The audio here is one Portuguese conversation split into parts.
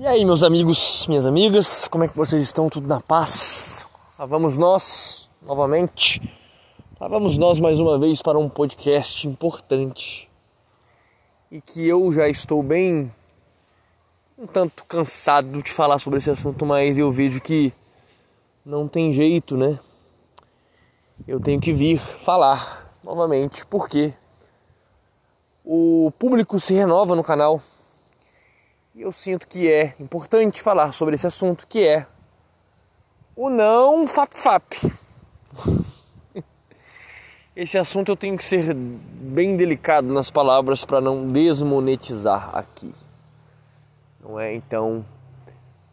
E aí, meus amigos, minhas amigas, como é que vocês estão? Tudo na paz? Lá vamos nós, novamente. Lá vamos nós mais uma vez para um podcast importante e que eu já estou bem um tanto cansado de falar sobre esse assunto, mas eu vejo que não tem jeito, né? Eu tenho que vir falar novamente, porque o público se renova no canal e eu sinto que é importante falar sobre esse assunto, que é o não fap-fap. Esse assunto eu tenho que ser bem delicado nas palavras para não desmonetizar aqui. Não é? Então,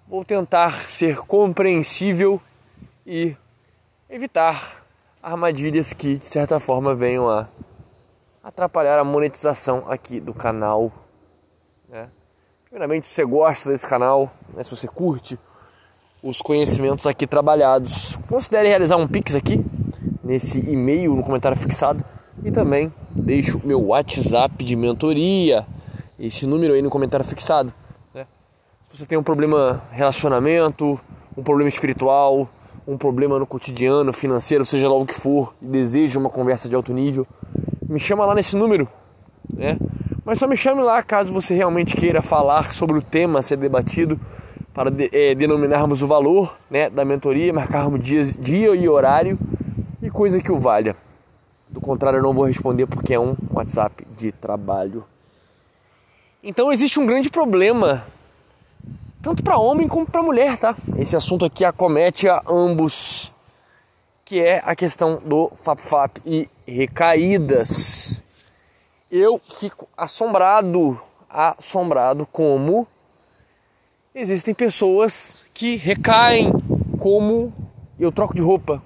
vou tentar ser compreensível e evitar armadilhas que de certa forma venham a atrapalhar a monetização aqui do canal. Né? Primeiramente, se você gosta desse canal, né, se você curte os conhecimentos aqui trabalhados, considere realizar um Pix aqui, nesse e-mail, no comentário fixado. E também deixo meu WhatsApp de mentoria, esse número aí no comentário fixado. Né? Se você tem um problema relacionamento, um problema espiritual, um problema no cotidiano, financeiro, seja lá o que for, e deseja uma conversa de alto nível, me chama lá nesse número. Né? Mas só me chame lá caso você realmente queira falar sobre o tema a ser debatido para é, denominarmos o valor né, da mentoria, marcarmos dias, dia e horário e coisa que o valha. Do contrário, eu não vou responder porque é um WhatsApp de trabalho. Então existe um grande problema, tanto para homem como para mulher, tá? Esse assunto aqui acomete a ambos, que é a questão do FAP-FAP e recaídas eu fico assombrado, assombrado como existem pessoas que recaem como eu troco de roupa.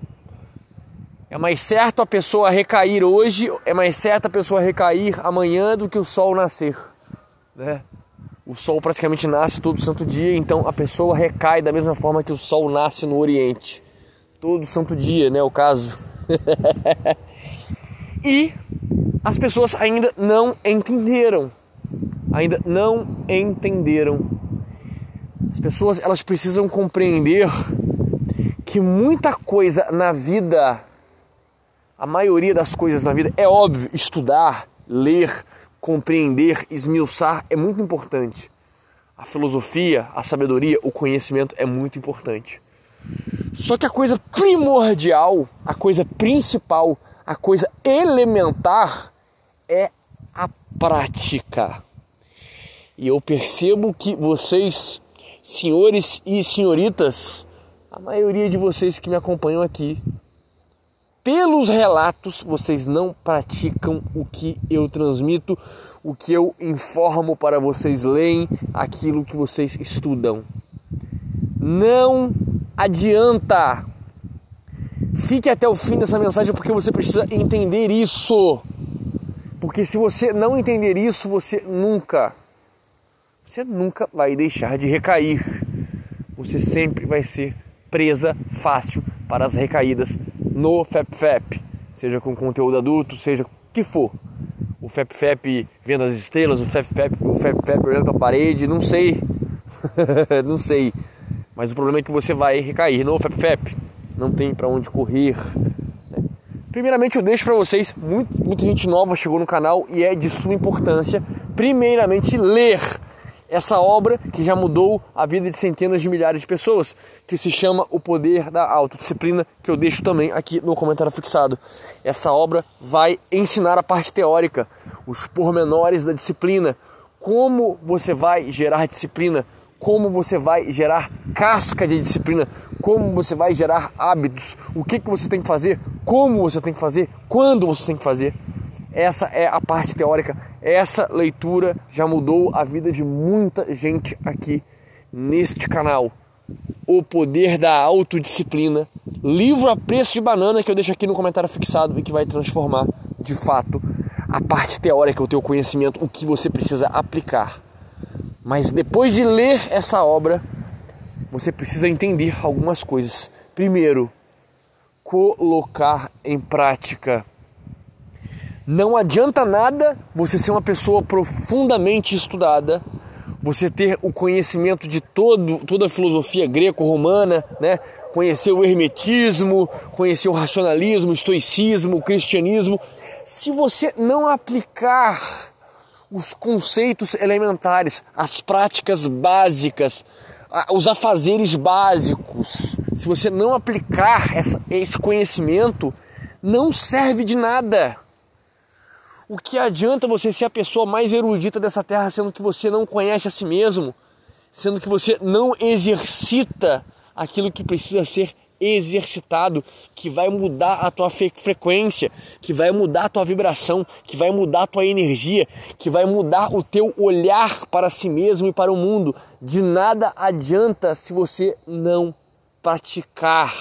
É mais certo a pessoa recair hoje, é mais certo a pessoa recair amanhã do que o sol nascer, né? O sol praticamente nasce todo santo dia, então a pessoa recai da mesma forma que o sol nasce no Oriente. Todo santo dia, né, o caso. e as pessoas ainda não entenderam. Ainda não entenderam. As pessoas elas precisam compreender que muita coisa na vida, a maioria das coisas na vida, é óbvio, estudar, ler, compreender, esmiuçar é muito importante. A filosofia, a sabedoria, o conhecimento é muito importante. Só que a coisa primordial, a coisa principal, a coisa elementar é a prática. E eu percebo que vocês, senhores e senhoritas, a maioria de vocês que me acompanham aqui, pelos relatos, vocês não praticam o que eu transmito, o que eu informo para vocês leem, aquilo que vocês estudam. Não adianta. Fique até o fim dessa mensagem porque você precisa entender isso. Porque se você não entender isso, você nunca, você nunca vai deixar de recair. Você sempre vai ser presa fácil para as recaídas no FEPFEP, seja com conteúdo adulto, seja que for. O FEPFEP vendo as estrelas, o FEPFEP, o FEPFEP olhando para a parede, não sei. não sei. Mas o problema é que você vai recair no FEPFEP. Não tem para onde correr. Primeiramente eu deixo para vocês, muito, muita gente nova chegou no canal e é de suma importância, primeiramente ler essa obra que já mudou a vida de centenas de milhares de pessoas, que se chama O Poder da Autodisciplina, que eu deixo também aqui no comentário fixado. Essa obra vai ensinar a parte teórica, os pormenores da disciplina, como você vai gerar disciplina, como você vai gerar casca de disciplina, como você vai gerar hábitos, o que, que você tem que fazer, como você tem que fazer, quando você tem que fazer. Essa é a parte teórica. Essa leitura já mudou a vida de muita gente aqui neste canal. O Poder da Autodisciplina, livro a preço de banana que eu deixo aqui no comentário fixado e que vai transformar de fato a parte teórica, o teu conhecimento, o que você precisa aplicar. Mas depois de ler essa obra, você precisa entender algumas coisas. Primeiro, colocar em prática. Não adianta nada você ser uma pessoa profundamente estudada, você ter o conhecimento de todo, toda a filosofia greco-romana, né? conhecer o hermetismo, conhecer o racionalismo, o estoicismo, o cristianismo. Se você não aplicar os conceitos elementares, as práticas básicas, os afazeres básicos, se você não aplicar essa, esse conhecimento, não serve de nada. O que adianta você ser a pessoa mais erudita dessa terra, sendo que você não conhece a si mesmo, sendo que você não exercita aquilo que precisa ser exercitado, que vai mudar a tua frequência, que vai mudar a tua vibração, que vai mudar a tua energia, que vai mudar o teu olhar para si mesmo e para o mundo. De nada adianta se você não praticar.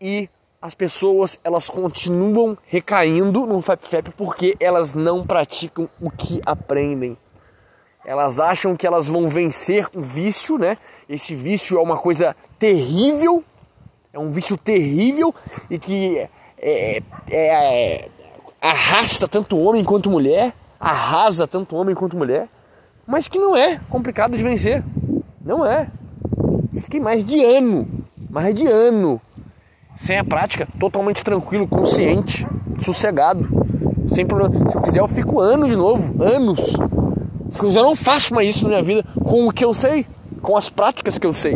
E as pessoas elas continuam recaindo no FAP porque elas não praticam o que aprendem. Elas acham que elas vão vencer o vício, né? Esse vício é uma coisa terrível, é um vício terrível e que é, é, é, arrasta tanto homem quanto mulher, arrasa tanto homem quanto mulher, mas que não é complicado de vencer. Não é. Eu fiquei mais de ano, mais de ano sem a prática, totalmente tranquilo, consciente, sossegado, sem problema. Se eu quiser, eu fico anos de novo, anos. Se eu quiser, eu não faço mais isso na minha vida com o que eu sei, com as práticas que eu sei.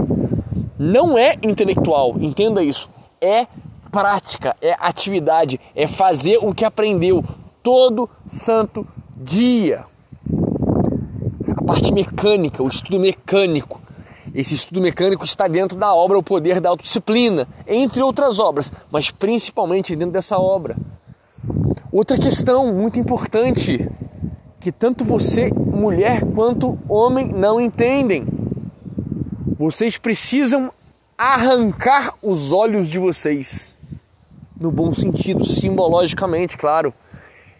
Não é intelectual, entenda isso. É prática, é atividade, é fazer o que aprendeu todo santo dia. A parte mecânica, o estudo mecânico, esse estudo mecânico está dentro da obra O Poder da Autodisciplina, entre outras obras, mas principalmente dentro dessa obra. Outra questão muito importante que tanto você, mulher, quanto homem não entendem. Vocês precisam arrancar os olhos de vocês. No bom sentido, simbologicamente, claro.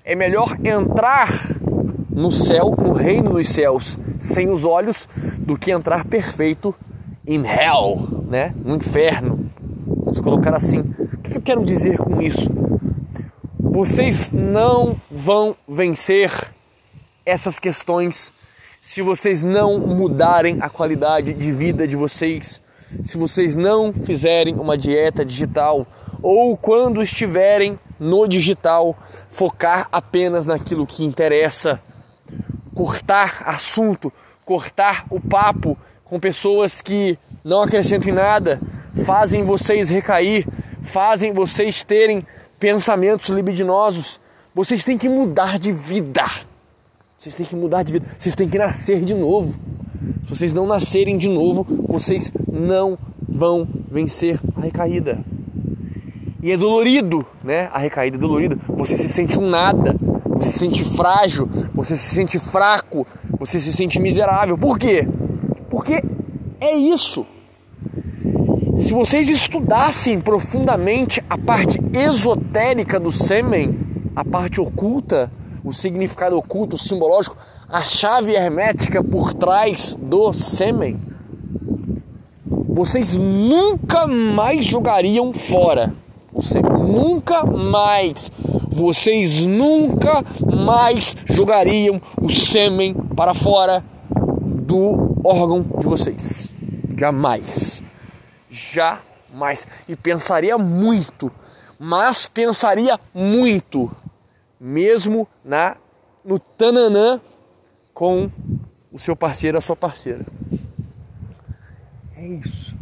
É melhor entrar no céu, no reino dos céus, sem os olhos, do que entrar perfeito in hell, né? no inferno. Vamos colocar assim. O que eu quero dizer com isso? Vocês não vão vencer essas questões se vocês não mudarem a qualidade de vida de vocês, se vocês não fizerem uma dieta digital ou quando estiverem no digital, focar apenas naquilo que interessa cortar assunto, cortar o papo com pessoas que não acrescentam em nada, fazem vocês recair, fazem vocês terem pensamentos libidinosos. Vocês têm que mudar de vida. Vocês têm que mudar de vida. Vocês têm que nascer de novo. Se vocês não nascerem de novo, vocês não vão vencer a recaída. E é dolorido, né? A recaída é dolorida. Você se sente um nada você se sente frágil, você se sente fraco, você se sente miserável. Por quê? Porque é isso. Se vocês estudassem profundamente a parte esotérica do sêmen, a parte oculta, o significado oculto, simbológico, a chave hermética por trás do sêmen, vocês nunca mais jogariam fora. Você nunca mais vocês nunca mais jogariam o sêmen para fora do órgão de vocês. Jamais. Jamais. E pensaria muito, mas pensaria muito, mesmo na no tananã com o seu parceiro, a sua parceira. É isso.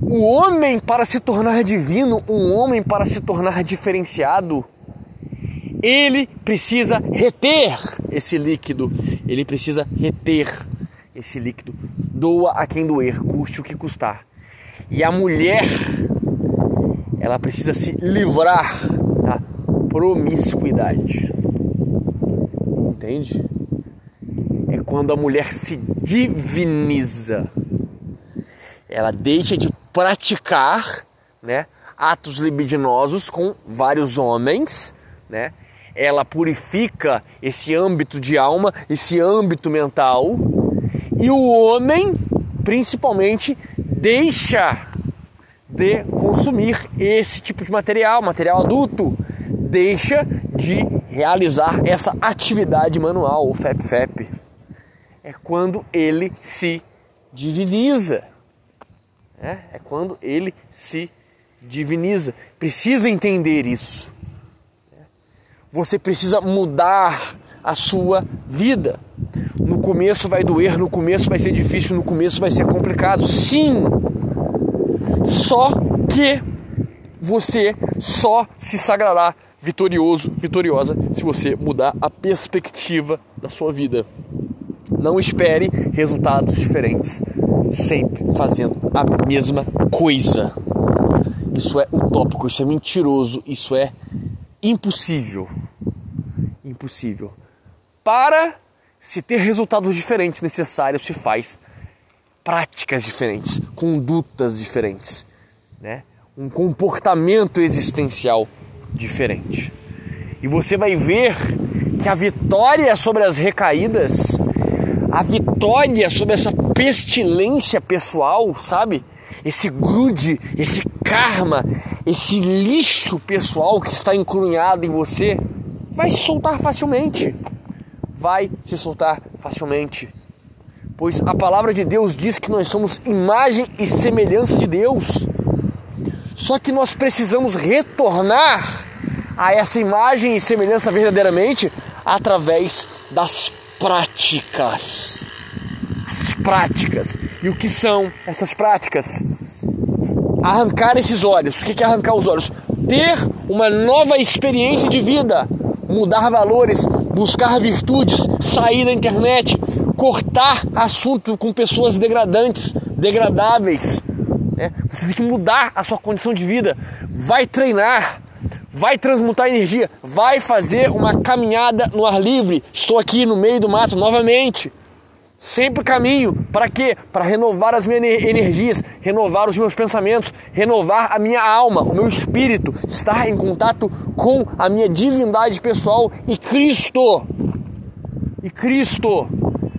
O homem para se tornar divino, um homem para se tornar diferenciado, ele precisa reter esse líquido, ele precisa reter esse líquido. Doa a quem doer, custe o que custar. E a mulher, ela precisa se livrar promiscuidade. Entende? É quando a mulher se diviniza. Ela deixa de praticar né, atos libidinosos com vários homens, né? ela purifica esse âmbito de alma, esse âmbito mental, e o homem, principalmente, deixa de consumir esse tipo de material, material adulto, deixa de realizar essa atividade manual, o FEP-FEP. é quando ele se diviniza. É, é quando ele se diviniza. Precisa entender isso. Você precisa mudar a sua vida. No começo vai doer, no começo vai ser difícil, no começo vai ser complicado. Sim! Só que você só se sagrará vitorioso, vitoriosa, se você mudar a perspectiva da sua vida. Não espere resultados diferentes, sempre fazendo a mesma coisa. Isso é utópico, isso é mentiroso, isso é impossível. Impossível. Para se ter resultados diferentes necessários, se faz práticas diferentes, condutas diferentes, né? um comportamento existencial diferente. E você vai ver que a vitória sobre as recaídas, a vitória sobre essa pestilência pessoal, sabe? Esse grude, esse karma, esse lixo pessoal que está encrunhado em você, vai se soltar facilmente. Vai se soltar facilmente. Pois a palavra de Deus diz que nós somos imagem e semelhança de Deus. Só que nós precisamos retornar a essa imagem e semelhança verdadeiramente através das práticas. As práticas. E o que são essas práticas? Arrancar esses olhos. O que é arrancar os olhos? Ter uma nova experiência de vida, mudar valores, buscar virtudes, sair da internet, cortar assunto com pessoas degradantes, degradáveis, né? Você tem que mudar a sua condição de vida. Vai treinar, vai transmutar energia, vai fazer uma caminhada no ar livre. Estou aqui no meio do mato novamente. Sempre caminho. Para quê? Para renovar as minhas energias, renovar os meus pensamentos, renovar a minha alma, o meu espírito, estar em contato com a minha divindade pessoal e Cristo. E Cristo,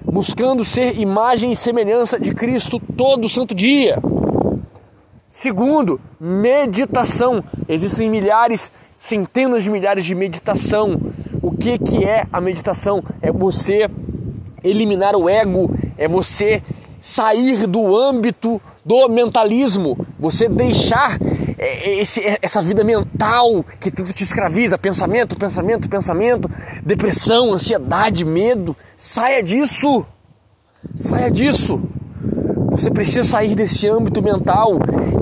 buscando ser imagem e semelhança de Cristo todo santo dia. Segundo, meditação. Existem milhares, centenas de milhares de meditação. O que, que é a meditação? É você eliminar o ego, é você sair do âmbito do mentalismo, você deixar é, é, esse, é, essa vida mental que tanto te escraviza, pensamento, pensamento, pensamento, depressão, ansiedade, medo. Saia disso! Saia disso! Você precisa sair desse âmbito mental,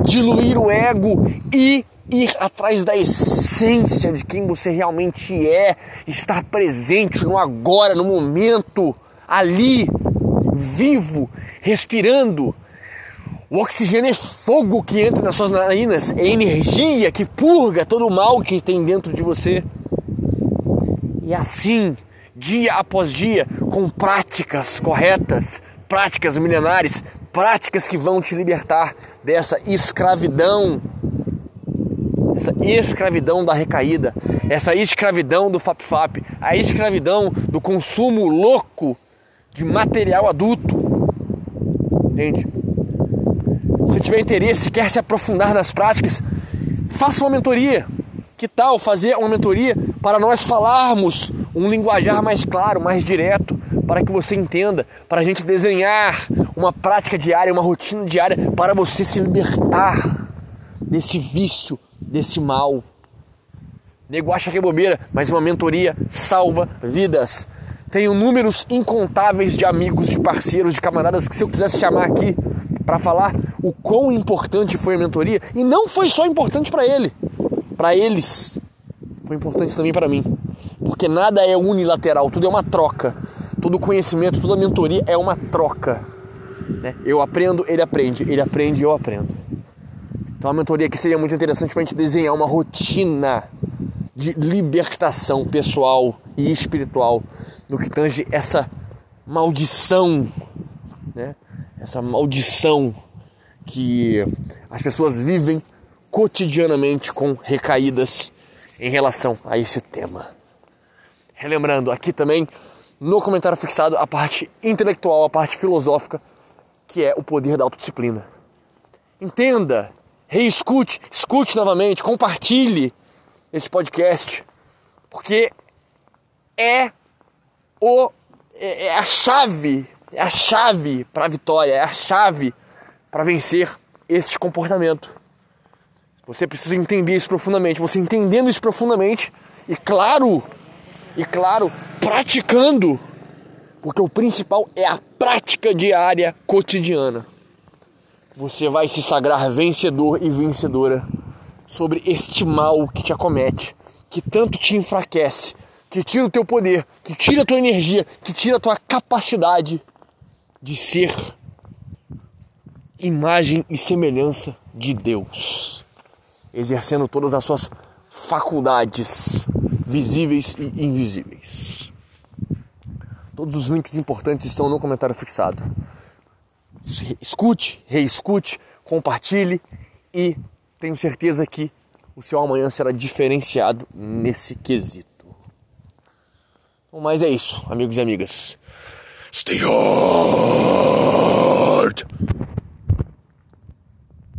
diluir o ego e ir atrás da essência de quem você realmente é, estar presente no agora, no momento, ali, vivo, respirando. O oxigênio é fogo que entra nas suas narinas, é energia que purga todo o mal que tem dentro de você. E assim, dia após dia, com práticas corretas, práticas milenares, práticas que vão te libertar dessa escravidão, essa escravidão da recaída, essa escravidão do FAP-FAP, a escravidão do consumo louco de material adulto. Entende? Se tiver interesse, quer se aprofundar nas práticas, faça uma mentoria. Que tal fazer uma mentoria para nós falarmos um linguajar mais claro, mais direto, para que você entenda, para a gente desenhar uma prática diária, uma rotina diária para você se libertar desse vício, desse mal. Nego acha que é bobeira, mas uma mentoria salva vidas. Tenho números incontáveis de amigos, de parceiros, de camaradas que se eu quisesse chamar aqui para falar o quão importante foi a mentoria e não foi só importante para ele, para eles, foi importante também para mim, porque nada é unilateral, tudo é uma troca, todo conhecimento, toda mentoria é uma troca. Né? Eu aprendo, ele aprende, ele aprende, eu aprendo. Então a mentoria aqui seria muito interessante para a gente desenhar uma rotina de libertação pessoal e espiritual no que tange essa maldição, né? Essa maldição que as pessoas vivem cotidianamente com recaídas em relação a esse tema. Relembrando aqui também no comentário fixado a parte intelectual, a parte filosófica que é o poder da autodisciplina. Entenda, reescute, escute novamente, compartilhe esse podcast, porque é, o, é, é a chave é a chave para a vitória, é a chave para vencer esse comportamento. Você precisa entender isso profundamente. Você entendendo isso profundamente e claro, e claro, praticando, porque o principal é a prática diária cotidiana. Você vai se sagrar vencedor e vencedora sobre este mal que te acomete, que tanto te enfraquece, que tira o teu poder, que tira a tua energia, que tira a tua capacidade de ser imagem e semelhança de Deus, exercendo todas as suas faculdades visíveis e invisíveis. Todos os links importantes estão no comentário fixado. Escute, reescute, compartilhe e tenho certeza que o seu amanhã será diferenciado nesse quesito. Mas é isso, amigos e amigas. Stay on!